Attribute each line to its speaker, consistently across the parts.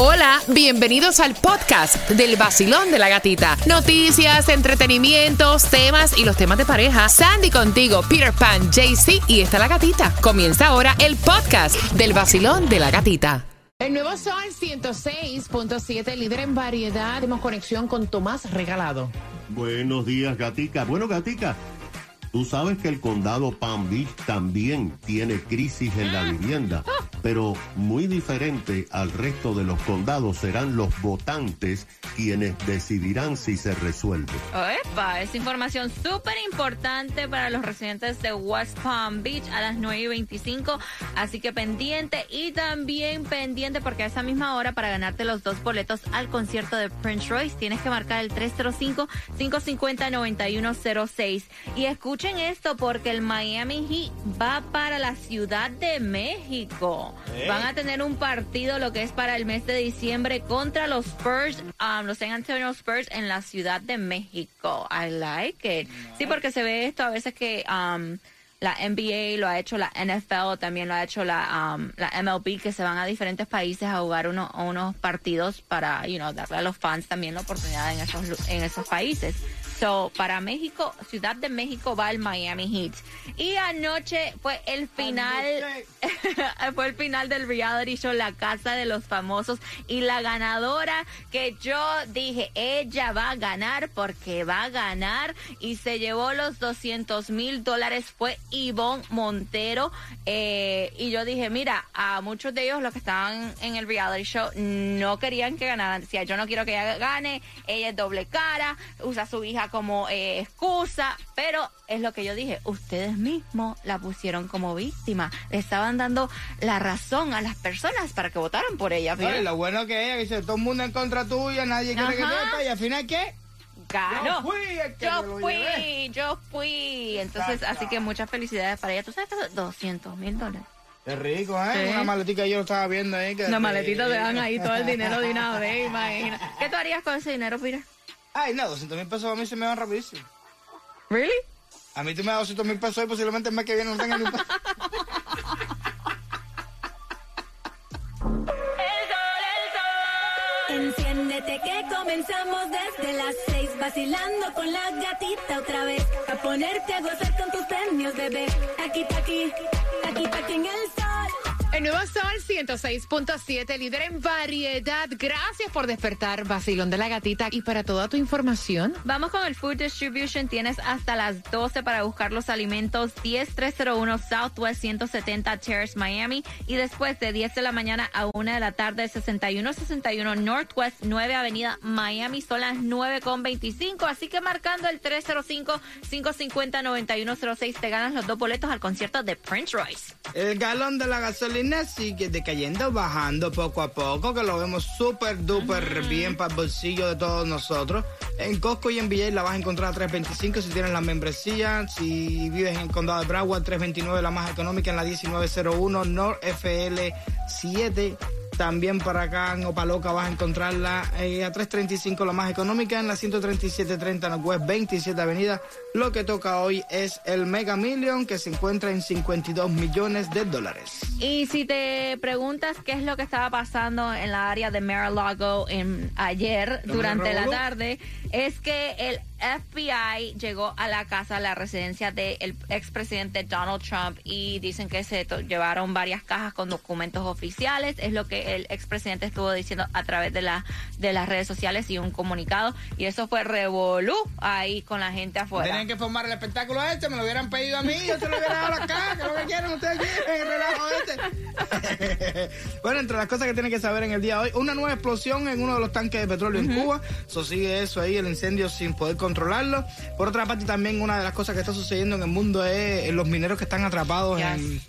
Speaker 1: Hola, bienvenidos al podcast del vacilón de la gatita. Noticias, entretenimientos, temas y los temas de pareja. Sandy contigo, Peter Pan, JC y está la gatita. Comienza ahora el podcast del vacilón de la gatita. El nuevo Sol 106.7, líder en variedad. Tenemos conexión con Tomás Regalado.
Speaker 2: Buenos días, Gatica. Bueno, Gatica, tú sabes que el condado Palm Beach también tiene crisis en la vivienda, pero muy diferente al resto de los condados serán los votantes quienes decidirán si se resuelve.
Speaker 3: Opa, es información súper importante para los residentes de West Palm Beach a las 9 y 25, así que pendiente y también pendiente porque a esa misma hora para ganarte los dos boletos al concierto de Prince Royce tienes que marcar el 305-550-9106 y escuchen esto porque el Miami Heat va para la Ciudad de México. Van a tener un partido lo que es para el mes de diciembre contra los Spurs, um, los San Antonio Spurs en la Ciudad de México. I like it. Sí, porque se ve esto a veces que um, la NBA lo ha hecho, la NFL también lo ha hecho, la, um, la MLB, que se van a diferentes países a jugar uno, unos partidos para, you know, darle a los fans también la oportunidad en esos, en esos países. So, para México, Ciudad de México va el Miami Heat. Y anoche fue el final, fue el final del reality show La Casa de los Famosos. Y la ganadora que yo dije, ella va a ganar porque va a ganar. Y se llevó los 200 mil dólares fue Ivonne Montero. Eh, y yo dije, mira, a muchos de ellos los que estaban en el reality show no querían que ganaran. Decía, yo no quiero que ella gane, ella es doble cara, usa su hija como eh, excusa, pero es lo que yo dije, ustedes mismos la pusieron como víctima, le estaban dando la razón a las personas para que votaran por ella.
Speaker 4: Oye, lo bueno que ella dice, todo el mundo en contra tuya, nadie quiere que
Speaker 3: Ajá.
Speaker 4: sepa, y al final, ¿qué?
Speaker 3: Ganó.
Speaker 4: Yo fui el que me
Speaker 3: Yo
Speaker 4: lo
Speaker 3: fui,
Speaker 4: llevé.
Speaker 3: yo fui. Entonces,
Speaker 4: Exacto.
Speaker 3: así que muchas felicidades para ella. ¿Tú sabes que 200 mil dólares?
Speaker 4: Qué rico, ¿eh?
Speaker 3: Sí.
Speaker 4: Una maletica yo lo estaba viendo ahí. Que
Speaker 3: Una maletita te dan ahí todo el dinero de una vez, imagina. ¿Qué tú harías con ese dinero, Peter?
Speaker 4: Ay, no, 200 mil pesos a mí se me van rapidísimo.
Speaker 3: ¿Really?
Speaker 4: A mí tú me das 200 mil pesos y posiblemente el mes que viene no tenga ni un peso.
Speaker 5: Enciéndete que comenzamos desde las seis vacilando con la gatita otra vez a ponerte a gozar con tus premios bebé aquí pa' aquí aquí pa' aquí en el sol
Speaker 1: El nuevo Sol 106.7, líder en variedad. Gracias por despertar, vacilón de la gatita. Y para toda tu información,
Speaker 3: Vamos con el Food Distribution. Tienes hasta las 12 para buscar los alimentos. 10301 Southwest 170 Terrace, Miami. Y después de 10 de la mañana a 1 de la tarde, 6161 Northwest 9 Avenida Miami. Son las 9 con 25. Así que marcando el 305-550-9106 te ganas los dos boletos al concierto de Prince Royce.
Speaker 4: El galón de la gasolina sigue decayendo, bajando poco a poco, que lo vemos súper duper bien para el bolsillo de todos nosotros. En Costco y en VA la vas a encontrar a 3.25 si tienes la membresía. Si vives en el condado de Broward, 3.29 la más económica en la 1901 North FL 7. También para acá en Opaloca vas a encontrarla eh, a 3.35 la más económica en la 137.30 Northwest 27 Avenida. Lo que toca hoy es el Mega Million que se encuentra en 52 millones de dólares.
Speaker 3: Y si te preguntas qué es lo que estaba pasando en la área de Mar-a-Lago en, ayer
Speaker 4: ¿No me
Speaker 3: durante la tarde, es que el FBI llegó a la casa, a la residencia del expresidente Donald Trump y dicen que se llevaron varias cajas con documentos oficiales. Es lo que el expresidente estuvo diciendo a través de, la, de las redes sociales y un comunicado. Y eso fue revolú ahí con la gente afuera.
Speaker 4: Tenían que formar el espectáculo este, me lo hubieran pedido a mí, yo se lo hubiera dado acá, que es lo que quieren ustedes quieren, el relajo este. bueno, entre las cosas que tienen que saber en el día de hoy, una nueva explosión en uno de los tanques de petróleo en Cuba, eso sigue eso ahí, el incendio sin poder controlarlo. Por otra parte, también una de las cosas que está sucediendo en el mundo es los mineros que están atrapados en,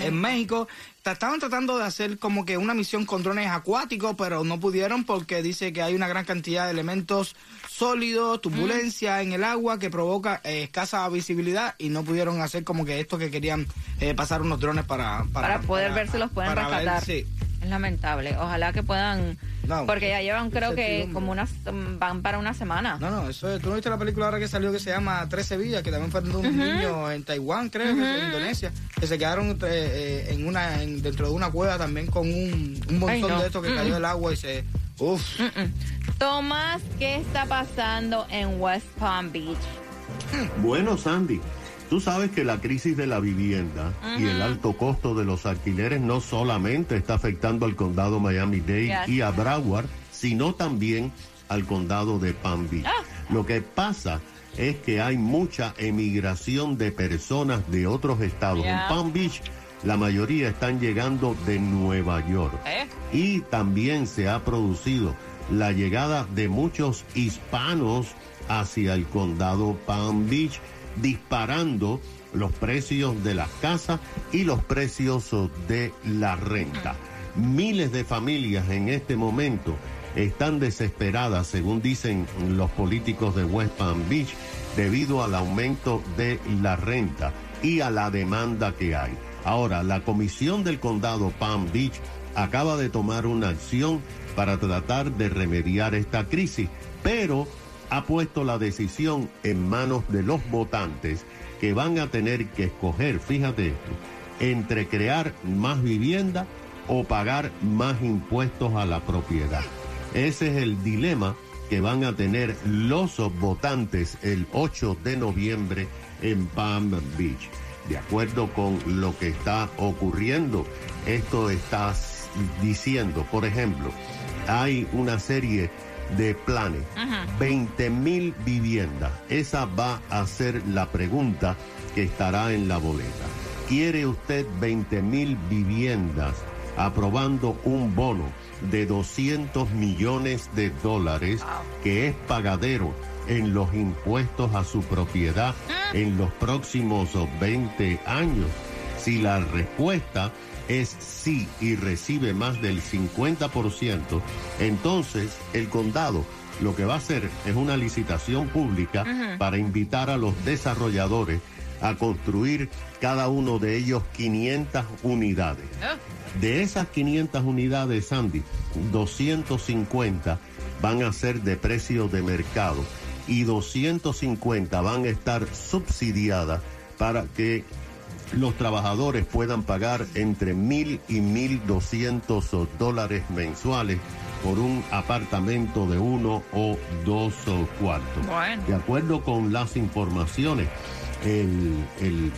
Speaker 4: en México. Ta- Estaban tratando de hacer como que una misión con drones acuáticos, pero no pudieron porque dice que hay una gran cantidad de elementos sólidos, turbulencia en el agua que provoca eh, escasa visibilidad y no pudieron hacer como que esto que querían eh, pasar unos drones para,
Speaker 3: Para poder ver si los pueden
Speaker 4: para ver,
Speaker 3: rescatar.
Speaker 4: sí.
Speaker 3: Es lamentable. Ojalá que puedan.
Speaker 4: No,
Speaker 3: porque ya llevan, creo que como unas. van para una semana.
Speaker 4: No, no, eso es. Tú no viste la película ahora que salió que se llama 13 vidas, que también fue de un niño en Taiwán, creo, que es en Indonesia, que se quedaron eh, eh, en una en- dentro de una cueva también con un, un montón
Speaker 3: Ay, no.
Speaker 4: de esto que cayó del agua y se. Uf.
Speaker 3: Tomás, ¿qué está pasando en West Palm Beach?
Speaker 2: Bueno, Sandy, tú sabes que la crisis de la vivienda y el alto costo de los alquileres no solamente está afectando al condado Miami-Dade
Speaker 3: Yes.
Speaker 2: y a Broward, sino también al condado de Palm Beach.
Speaker 3: Ah.
Speaker 2: Lo que pasa es que hay mucha emigración de personas de otros estados.
Speaker 3: Yeah.
Speaker 2: En Palm Beach, la mayoría están llegando de Nueva York.
Speaker 3: ¿Eh?
Speaker 2: Y también se ha producido la llegada de muchos hispanos hacia el condado Palm Beach, disparando los precios de las casas y los precios de la renta. Miles de familias en este momento están desesperadas, según dicen los políticos de West Palm Beach, debido al aumento de la renta y a la demanda que hay. Ahora, la comisión del condado Palm Beach acaba de tomar una acción para tratar de remediar esta crisis, pero ha puesto la decisión en manos de los votantes que van a tener que escoger, fíjate esto, entre crear más vivienda o pagar más impuestos a la propiedad. Ese es el dilema que van a tener los votantes el 8 de noviembre en Palm Beach. De acuerdo con lo que está ocurriendo, esto está diciendo, por ejemplo, hay una serie de planes, 20 mil viviendas. Esa va a ser la pregunta que estará en la boleta. ¿Quiere usted 20 mil viviendas aprobando un bono de 200 millones de dólares que es pagadero en los impuestos a su propiedad en los próximos 20 años? Si la respuesta es sí y recibe más del 50%, entonces el condado lo que va a hacer es una licitación pública para invitar a los desarrolladores a construir cada uno de ellos 500 unidades. De esas 500 unidades, Sandy, 250 van a ser de precio de mercado y 250 van a estar subsidiadas para que los trabajadores puedan pagar entre mil y mil doscientos dólares mensuales por un apartamento de uno o dos o cuartos.
Speaker 3: Bueno.
Speaker 2: De acuerdo con las informaciones, el- el-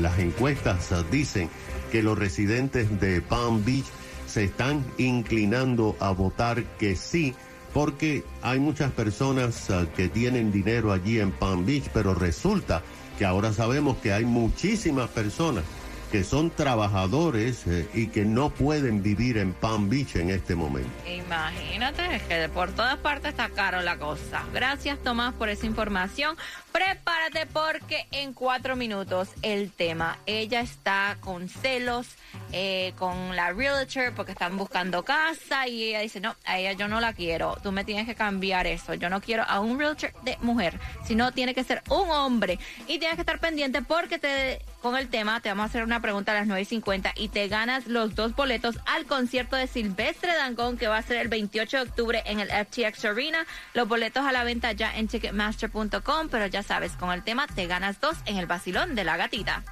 Speaker 2: las encuestas dicen que los residentes de Palm Beach se están inclinando a votar que sí, porque hay muchas personas ah, que tienen dinero allí en Palm Beach, pero resulta que ahora sabemos que hay muchísimas personas que son trabajadores eh, y que no pueden vivir en Palm Beach en este momento.
Speaker 3: Imagínate, que por todas partes está caro la cosa. Gracias, Tomás, por esa información. Prepárate porque en cuatro minutos el tema. Ella está con celos eh, con la realtor porque están buscando casa y ella dice, no, a ella yo no la quiero. Tú me tienes que cambiar eso. Yo no quiero a un realtor de mujer, sino tiene que ser un hombre. Y tienes que estar pendiente porque te con el tema te vamos a hacer una pregunta a las 9.50 y te ganas los dos boletos al concierto de Silvestre Dangón que va a ser el 28 de octubre en el FTX Arena. Los boletos a la venta ya en ticketmaster.com, pero ya sabes, con el tema te ganas dos en el vacilón de la gatita.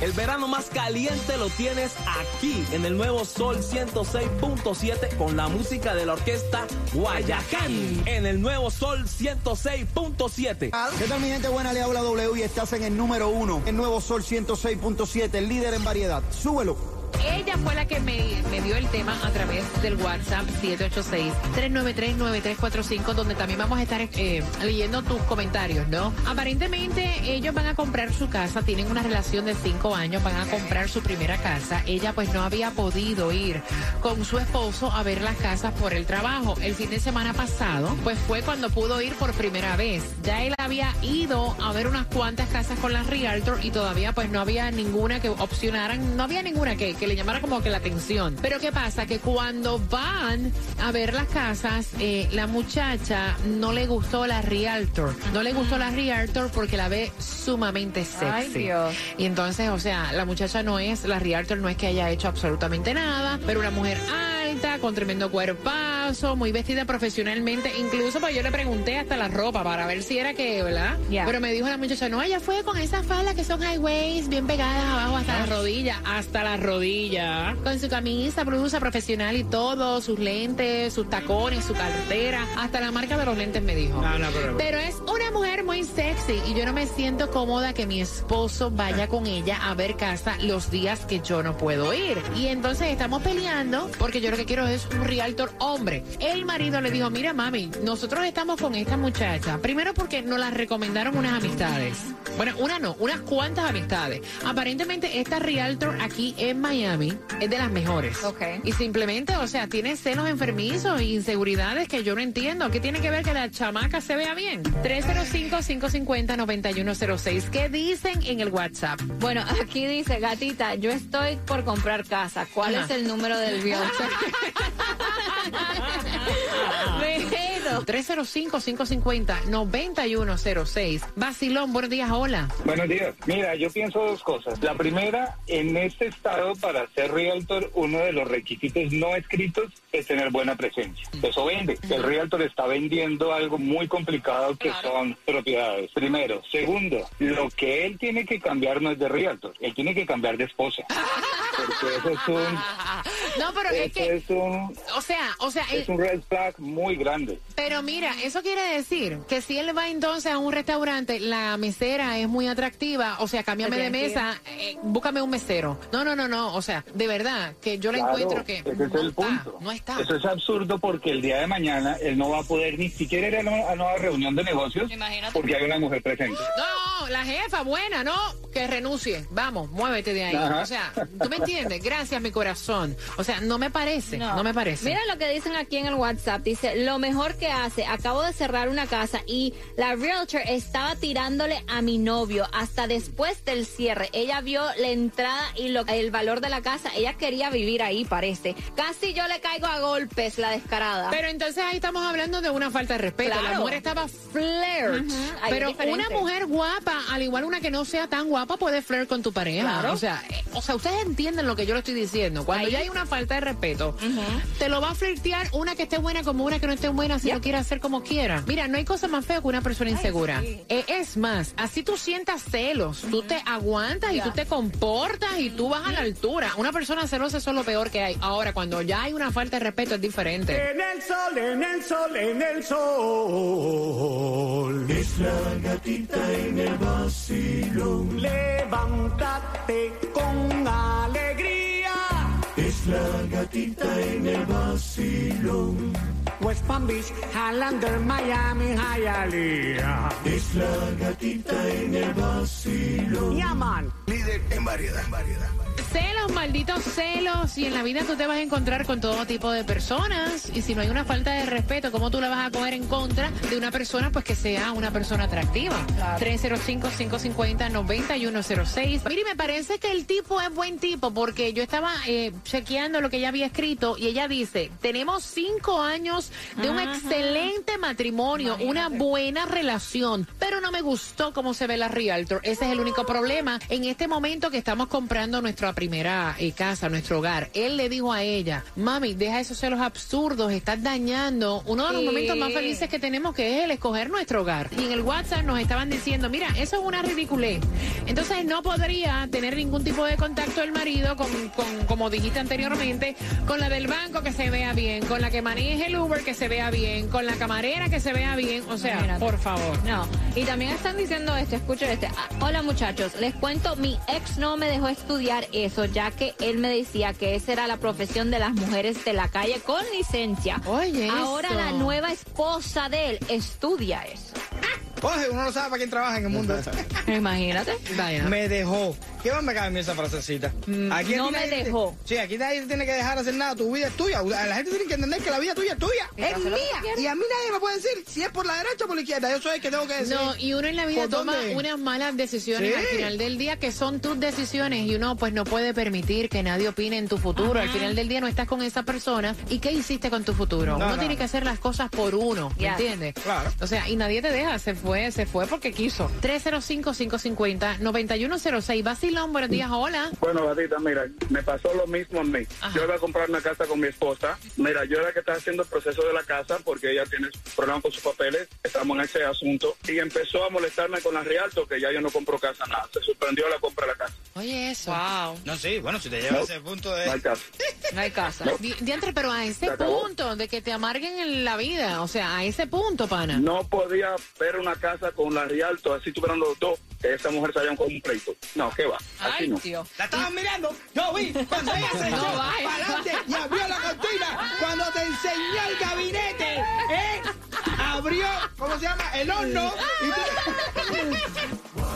Speaker 6: El verano más caliente lo tienes aquí en el nuevo Sol 106.7 con la música de la orquesta Guayacán. En el nuevo Sol 106.7.
Speaker 7: ¿Qué tal mi gente buena? Le habla W y estás en el número uno, el nuevo Sol 106.7, el líder en variedad. Súbelo.
Speaker 1: Ella fue la que me, me dio el tema a través del WhatsApp 786-393-9345, donde también vamos a estar eh, leyendo tus comentarios, ¿no? Aparentemente ellos van a comprar su casa, tienen una relación de cinco años, van a comprar su primera casa. Ella pues no había podido ir con su esposo a ver las casas por el trabajo. El fin de semana pasado pues fue cuando pudo ir por primera vez. Ya él había ido a ver unas cuantas casas con la Realtor y todavía pues no había ninguna que opcionaran, no había ninguna que le llamara como que la atención. Pero ¿qué pasa? Que cuando van a ver las casas, eh, la muchacha no le gustó la Realtor. No le gustó la Realtor porque la ve sumamente sexy.
Speaker 3: Ay, Dios.
Speaker 1: Y entonces, o sea, la muchacha no es, la Realtor no es que haya hecho absolutamente nada, pero una mujer alta, con tremendo muy vestida profesionalmente. Incluso pues yo le pregunté hasta la ropa para ver si era que, ¿verdad? Pero me dijo la muchacha, no, ella fue con esas faldas que son highways, bien pegadas abajo hasta la rodilla, hasta la rodilla. Con su camisa, blusa profesional y todo, sus lentes, sus tacones, su cartera, hasta la marca de los lentes me dijo.
Speaker 4: No, no, pero-
Speaker 1: Pero es una mujer muy sexy y yo no me siento cómoda que mi esposo vaya con ella a ver casa los días que yo no puedo ir. Y entonces estamos peleando porque yo lo que quiero es un realtor hombre. El marido le dijo, mira mami, nosotros estamos con esta muchacha. Primero porque nos la recomendaron unas amistades. Bueno, una no, unas cuantas amistades. Aparentemente esta realtor aquí en Miami es de las mejores.
Speaker 3: Ok.
Speaker 1: Y simplemente, o sea, tiene celos enfermizos e inseguridades que yo no entiendo. ¿Qué tiene que ver que la chamaca se vea bien? 305-550-9106. ¿Qué dicen en el WhatsApp?
Speaker 3: Bueno, aquí dice, gatita, yo estoy por comprar casa. ¿Cuál
Speaker 1: Ajá.
Speaker 3: es el número del realtor? Bebito.
Speaker 1: 305-550-9106. Basilón, buenos días, hola.
Speaker 8: Buenos días. Mira, yo pienso dos cosas. La primera, en este estado, para ser realtor, uno de los requisitos no escritos es tener buena presencia. Eso vende. El realtor está vendiendo algo muy complicado que son propiedades. Primero. Segundo, lo que él tiene que cambiar no es de realtor, él tiene que cambiar de esposa. Porque eso es un,
Speaker 1: No, pero es que,
Speaker 8: es un,
Speaker 1: o sea, o sea,
Speaker 8: es
Speaker 1: eh,
Speaker 8: un red flag muy grande.
Speaker 1: pero mira, eso quiere decir que si él va entonces a un restaurante, la mesera es muy atractiva, o sea, cámbiame de mesa, eh, búscame un mesero. No, no, no, no, o sea, de verdad, que yo le
Speaker 8: Claro,
Speaker 1: encuentro que
Speaker 8: ese es
Speaker 1: no
Speaker 8: el
Speaker 1: está,
Speaker 8: punto.
Speaker 1: no está.
Speaker 8: Eso es absurdo porque el día de mañana él no va a poder ni siquiera ir a una, a una reunión de negocios
Speaker 3: Imagínate.
Speaker 8: porque hay una mujer presente.
Speaker 1: No, la jefa, buena, no, que renuncie. Vamos, muévete de ahí.
Speaker 8: Ajá.
Speaker 1: O sea, ¿tú me entiendes? Gracias, mi corazón. O sea, no me parece, no, me parece.
Speaker 3: Mira lo que dicen aquí en el WhatsApp. Dice, lo mejor que hace, acabo de cerrar una casa y la realtor estaba tirándole a mi novio hasta después del cierre. Ella vio la entrada y lo, el valor de la casa. Ella quería vivir ahí, parece. Casi yo le caigo a golpes, la descarada.
Speaker 1: Pero entonces ahí estamos hablando de una falta de respeto.
Speaker 3: Claro.
Speaker 1: La mujer estaba flirt. Pero una mujer guapa, al igual una que no sea tan guapa, puede flirt con tu pareja.
Speaker 3: Claro.
Speaker 1: O sea, eh, o sea, ustedes entienden lo que yo le estoy diciendo. Cuando
Speaker 3: Ahí.
Speaker 1: ya hay una falta de respeto, te lo va a flirtear una que esté buena como una que no esté buena si
Speaker 3: Yep.
Speaker 1: lo quiere hacer como quiera. Mira, no hay cosa más fea que una persona insegura.
Speaker 3: sí.
Speaker 1: Eh, es más, así tú sientas celos, tú te aguantas y tú te comportas y tú vas a la altura. Una persona celosa eso es lo peor que hay. Ahora, cuando ya hay una falta de respeto es diferente.
Speaker 9: En el sol, en el sol, en el sol. Es la gatita en el vacilón. Levántate con alegría. Es la gatita en el vacilón. West Palm Beach, Highlander, Miami, Hialeah. Es la gatita en el vacilón. Yaman. Líder en variedad, en variedad.
Speaker 1: Celos, malditos celos. Y en la vida tú te vas a encontrar con todo tipo de personas. Y si no hay una falta de respeto, ¿cómo tú la vas a coger en contra de una persona pues que sea una persona atractiva? 305-550-9106. Mire, me parece que el tipo es buen tipo porque yo estaba eh, chequeando lo que ella había escrito y ella dice, tenemos cinco años de un excelente matrimonio, una buena relación, pero no me gustó cómo se ve la Realtor. Ese es el único problema. En este momento que estamos comprando nuestra primera eh, casa, nuestro hogar, él le dijo a ella, mami, deja esos celos absurdos, estás dañando uno de los
Speaker 3: Sí.
Speaker 1: momentos más felices que tenemos, que es el escoger nuestro hogar. Y en el WhatsApp nos estaban diciendo, mira, eso es una ridiculez. Entonces no podría tener ningún tipo de contacto el marido, con, con- como dijiste anteriormente, con la del banco que se vea bien, con la que maneje el Uber que se vea bien, con la camarera que se vea bien. O sea,
Speaker 3: Imagínate.
Speaker 1: por favor.
Speaker 3: No, y también están diciendo esto, escuchen este. Ah, Hola muchachos, les cuento, mi ex no me dejó estudiar eso, ya que él me decía que esa era la profesión de las mujeres de la calle con licencia.
Speaker 1: Oye,
Speaker 3: Ahora
Speaker 1: eso.
Speaker 3: la nueva esposa de él estudia eso.
Speaker 4: Oye, uno no sabe para quién trabaja en el mundo.
Speaker 3: Imagínate.
Speaker 4: Me dejó. ¿Qué más me cabe en mí esa frasecita? Aquí
Speaker 3: Mm, no
Speaker 4: a
Speaker 3: me
Speaker 4: nadie
Speaker 3: dejó.
Speaker 4: Sí, aquí nadie te tiene que dejar hacer nada. Tu vida es tuya. La gente tiene que entender que la vida tuya es tuya. Es mía. Y a mí nadie me puede decir si es por la derecha o por la izquierda. Yo soy el que tengo que decir.
Speaker 1: No, y uno en la vida
Speaker 4: ¿Por
Speaker 1: toma
Speaker 4: dónde?
Speaker 1: unas malas decisiones
Speaker 4: Sí.
Speaker 1: al final del día que son tus decisiones y uno pues no puede permitir que nadie opine en tu futuro. Al final del día no estás con esa persona. ¿Y qué hiciste con tu futuro?
Speaker 4: No,
Speaker 1: uno
Speaker 4: no.
Speaker 1: tiene que hacer las cosas por uno, ¿me entiendes?
Speaker 4: Claro.
Speaker 1: O sea, y nadie te deja, se fue, se fue porque quiso. 305-550-9106, vacilón. Buenos días, hola.
Speaker 10: Bueno, gatita, mira, me pasó lo mismo a mí.
Speaker 1: Ajá.
Speaker 10: Yo iba a comprar una casa con mi esposa. Mira, yo era que estaba haciendo el proceso de la casa porque ella tiene problemas con sus papeles. Estamos en ese asunto. Y empezó a molestarme con la Rialto que ya yo no compro casa nada. Se suspendió la compra de la casa.
Speaker 1: Oye, eso.
Speaker 3: Wow.
Speaker 4: No, sí, bueno, si te lleva a ese punto
Speaker 10: No hay
Speaker 4: de...
Speaker 10: casa.
Speaker 3: No hay casa.
Speaker 1: Di- Diantre, pero a ese punto de que te amarguen en la vida, o sea, a ese punto, pana.
Speaker 10: No podía ver una casa con la Rialto así tuvieran los dos. Que esa mujer salía con un pleito. No, ¿qué va? Así
Speaker 3: Ay,
Speaker 10: no.
Speaker 4: La estaban mirando, yo vi cuando ella se echó
Speaker 1: No,
Speaker 4: para adelante y abrió la cortina, cuando te enseñó el gabinete, ¿eh? Abrió, ¿cómo se llama? El horno. Y tú-